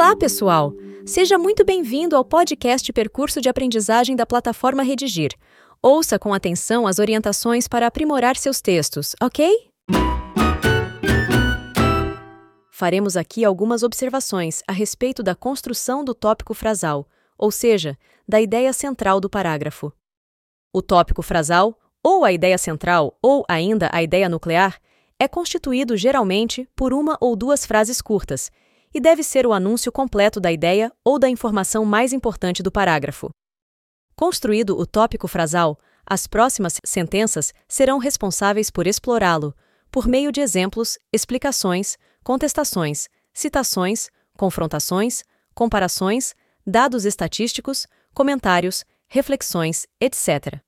Olá, pessoal! Seja muito bem-vindo ao podcast Percurso de Aprendizagem da plataforma Redigir. Ouça com atenção as orientações para aprimorar seus textos, ok? Faremos aqui algumas observações a respeito da construção do tópico frasal, ou seja, da ideia central do parágrafo. O tópico frasal, ou a ideia central, ou ainda a ideia nuclear, é constituído geralmente por uma ou duas frases curtas e deve ser o anúncio completo da ideia ou da informação mais importante do parágrafo. Construído o tópico frasal, as próximas sentenças serão responsáveis por explorá-lo, por meio de exemplos, explicações, contestações, citações, confrontações, comparações, dados estatísticos, comentários, reflexões, etc.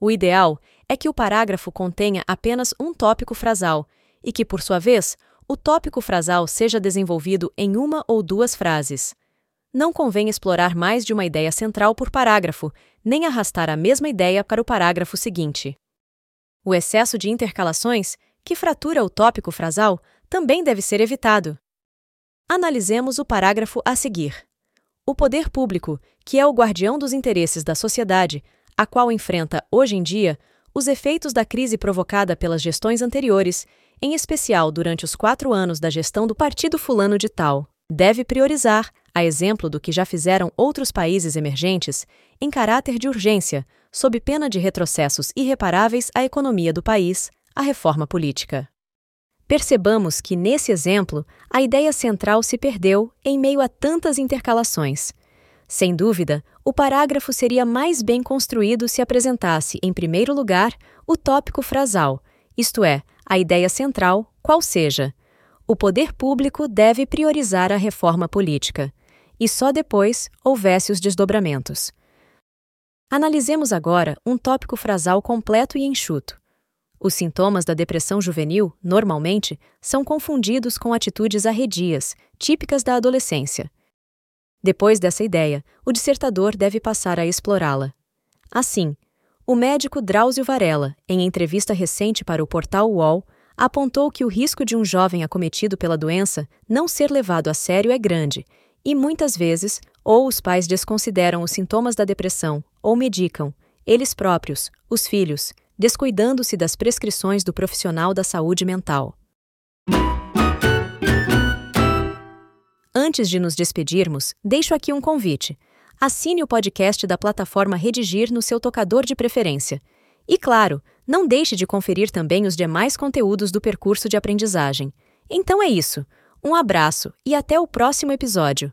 O ideal é que o parágrafo contenha apenas um tópico frasal e que, por sua vez, o tópico frasal seja desenvolvido em uma ou duas frases. Não convém explorar mais de uma ideia central por parágrafo, nem arrastar a mesma ideia para o parágrafo seguinte. O excesso de intercalações, que fratura o tópico frasal, também deve ser evitado. Analisemos o parágrafo a seguir. O poder público, que é o guardião dos interesses da sociedade, a qual enfrenta, hoje em dia, os efeitos da crise provocada pelas gestões anteriores, em especial durante os quatro anos da gestão do Partido Fulano de Tal, deve priorizar, a exemplo do que já fizeram outros países emergentes, em caráter de urgência, sob pena de retrocessos irreparáveis à economia do país, a reforma política. Percebamos que, nesse exemplo, a ideia central se perdeu em meio a tantas intercalações. Sem dúvida, o parágrafo seria mais bem construído se apresentasse, em primeiro lugar, o tópico frasal, isto é, a ideia central, qual seja: o poder público deve priorizar a reforma política, e só depois houvesse os desdobramentos. Analisemos agora um tópico frasal completo e enxuto. Os sintomas da depressão juvenil, normalmente, são confundidos com atitudes arredias, típicas da adolescência. Depois dessa ideia, o dissertador deve passar a explorá-la. Assim, o médico Drauzio Varela, em entrevista recente para o portal UOL, apontou que o risco de um jovem acometido pela doença não ser levado a sério é grande, e muitas vezes, ou os pais desconsideram os sintomas da depressão, ou medicam, eles próprios, os filhos, descuidando-se das prescrições do profissional da saúde mental. Antes de nos despedirmos, deixo aqui um convite. Assine o podcast da plataforma Redigir no seu tocador de preferência. E claro, não deixe de conferir também os demais conteúdos do percurso de aprendizagem. Então é isso. Um abraço e até o próximo episódio.